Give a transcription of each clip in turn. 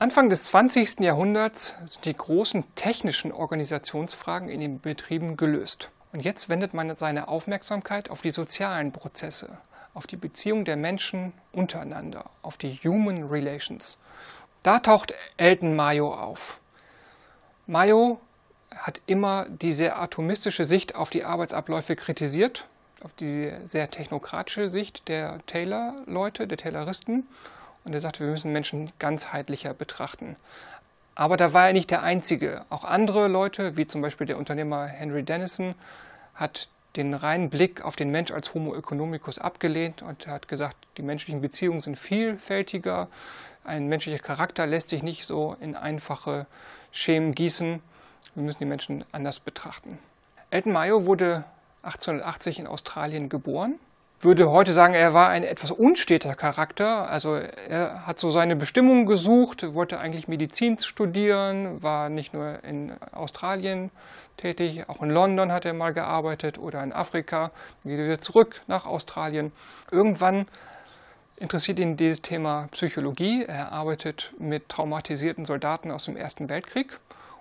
Anfang des 20. Jahrhunderts sind die großen technischen Organisationsfragen in den Betrieben gelöst. Und jetzt wendet man seine Aufmerksamkeit auf die sozialen Prozesse, auf die Beziehung der Menschen untereinander, auf die Human Relations. Da taucht Elton Mayo auf. Mayo hat immer die sehr atomistische Sicht auf die Arbeitsabläufe kritisiert, auf die sehr technokratische Sicht der Taylor-Leute, der Tayloristen. Und er sagte, wir müssen Menschen ganzheitlicher betrachten. Aber da war er nicht der Einzige. Auch andere Leute, wie zum Beispiel der Unternehmer Henry Dennison, hat den reinen Blick auf den Mensch als Homo economicus abgelehnt und hat gesagt, die menschlichen Beziehungen sind vielfältiger, ein menschlicher Charakter lässt sich nicht so in einfache Schemen gießen, wir müssen die Menschen anders betrachten. Elton Mayo wurde 1880 in Australien geboren würde heute sagen, er war ein etwas unsteter Charakter. Also er hat so seine Bestimmung gesucht, wollte eigentlich Medizin studieren, war nicht nur in Australien tätig, auch in London hat er mal gearbeitet oder in Afrika, wieder zurück nach Australien. Irgendwann interessiert ihn dieses Thema Psychologie. Er arbeitet mit traumatisierten Soldaten aus dem Ersten Weltkrieg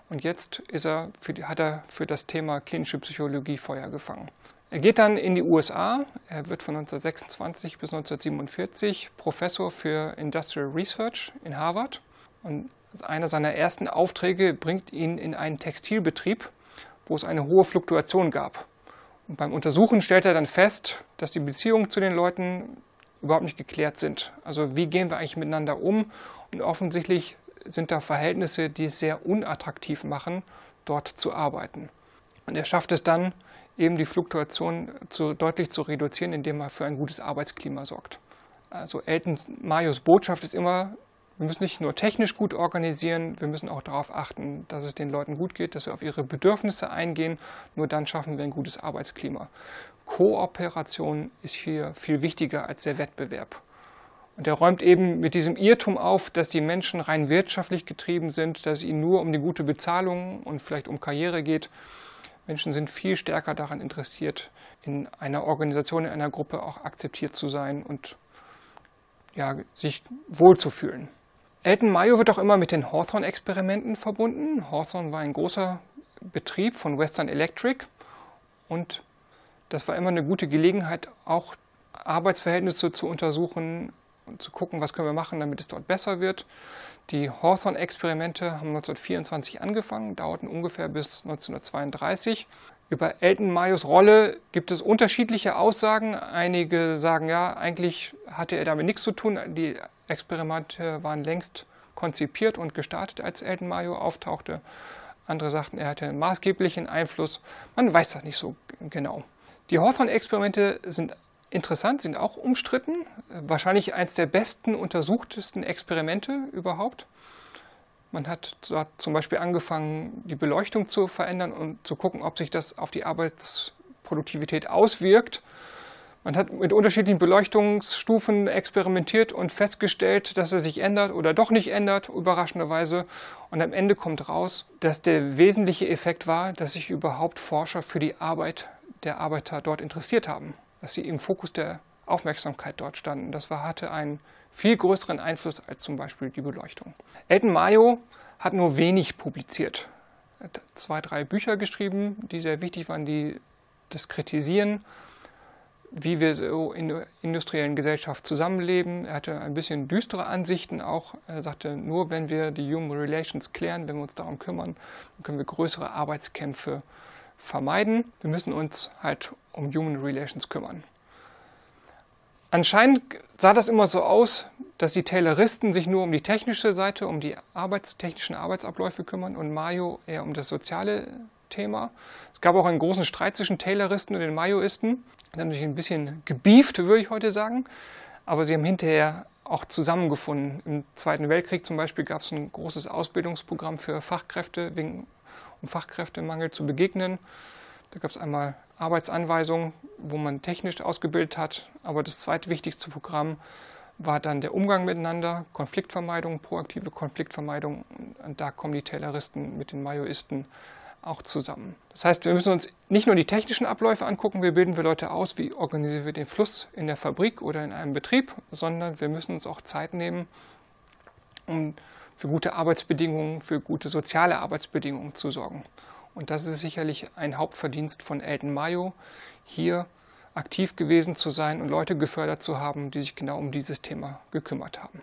und jetzt er die, hat er für das Thema klinische Psychologie Feuer gefangen. Er geht dann in die USA. Er wird von 1926 bis 1947 Professor für Industrial Research in Harvard. Und einer seiner ersten Aufträge bringt ihn in einen Textilbetrieb, wo es eine hohe Fluktuation gab. Und beim Untersuchen stellt er dann fest, dass die Beziehungen zu den Leuten überhaupt nicht geklärt sind. Also wie gehen wir eigentlich miteinander um? Und offensichtlich sind da Verhältnisse, die es sehr unattraktiv machen, dort zu arbeiten. Und er schafft es dann, eben die Fluktuation zu, deutlich zu reduzieren, indem er für ein gutes Arbeitsklima sorgt. Also Elton Marios Botschaft ist immer, wir müssen nicht nur technisch gut organisieren, wir müssen auch darauf achten, dass es den Leuten gut geht, dass wir auf ihre Bedürfnisse eingehen. Nur dann schaffen wir ein gutes Arbeitsklima. Kooperation ist hier viel wichtiger als der Wettbewerb. Und er räumt eben mit diesem Irrtum auf, dass die Menschen rein wirtschaftlich getrieben sind, dass es ihnen nur um die gute Bezahlung und vielleicht um Karriere geht. Menschen sind viel stärker daran interessiert, in einer Organisation, in einer Gruppe auch akzeptiert zu sein und ja, sich wohlzufühlen. Elton Mayo wird auch immer mit den Hawthorne-Experimenten verbunden. Hawthorne war ein großer Betrieb von Western Electric und das war immer eine gute Gelegenheit, auch Arbeitsverhältnisse zu untersuchen und zu gucken, was können wir machen, damit es dort besser wird. Die Hawthorne-Experimente haben 1924 angefangen, dauerten ungefähr bis 1932. Über Elton Mayos Rolle gibt es unterschiedliche Aussagen. Einige sagen, ja, eigentlich hatte er damit nichts zu tun. Die Experimente waren längst konzipiert und gestartet, als Elton Mayo auftauchte. Andere sagten, er hatte einen maßgeblichen Einfluss. Man weiß das nicht so genau. Die Hawthorne-Experimente sind interessant, sind auch umstritten. Wahrscheinlich eines der besten, untersuchtesten Experimente überhaupt. Man hat dort zum Beispiel angefangen, die Beleuchtung zu verändern und zu gucken, ob sich das auf die Arbeitsproduktivität auswirkt. Man hat mit unterschiedlichen Beleuchtungsstufen experimentiert und festgestellt, dass es sich ändert oder doch nicht ändert, überraschenderweise. Und am Ende kommt raus, dass der wesentliche Effekt war, dass sich überhaupt Forscher für die Arbeit der Arbeiter dort interessiert haben dass sie im Fokus der Aufmerksamkeit dort standen. Das war, hatte einen viel größeren Einfluss als zum Beispiel die Beleuchtung. Elton Mayo hat nur wenig publiziert. Er hat zwei, drei Bücher geschrieben, die sehr wichtig waren, die das kritisieren, wie wir so in der industriellen Gesellschaft zusammenleben. Er hatte ein bisschen düstere Ansichten auch. Er sagte, nur wenn wir die Human Relations klären, wenn wir uns darum kümmern, können wir größere Arbeitskämpfe vermeiden. Wir müssen uns halt um Human Relations kümmern. Anscheinend sah das immer so aus, dass die Tayloristen sich nur um die technische Seite, um die arbeitstechnischen Arbeitsabläufe kümmern und Mayo eher um das soziale Thema. Es gab auch einen großen Streit zwischen Tayloristen und den Mayoisten. Sie haben sich ein bisschen gebieft, würde ich heute sagen. Aber sie haben hinterher auch zusammengefunden. Im Zweiten Weltkrieg zum Beispiel gab es ein großes Ausbildungsprogramm für Fachkräfte wegen um Fachkräftemangel zu begegnen. Da gab es einmal Arbeitsanweisungen, wo man technisch ausgebildet hat, aber das zweitwichtigste Programm war dann der Umgang miteinander, Konfliktvermeidung, proaktive Konfliktvermeidung. Und da kommen die Tayloristen mit den Majoisten auch zusammen. Das heißt, wir müssen uns nicht nur die technischen Abläufe angucken, wie bilden wir Leute aus, wie organisieren wir den Fluss in der Fabrik oder in einem Betrieb, sondern wir müssen uns auch Zeit nehmen, um für gute Arbeitsbedingungen, für gute soziale Arbeitsbedingungen zu sorgen. Und das ist sicherlich ein Hauptverdienst von Elton Mayo, hier aktiv gewesen zu sein und Leute gefördert zu haben, die sich genau um dieses Thema gekümmert haben.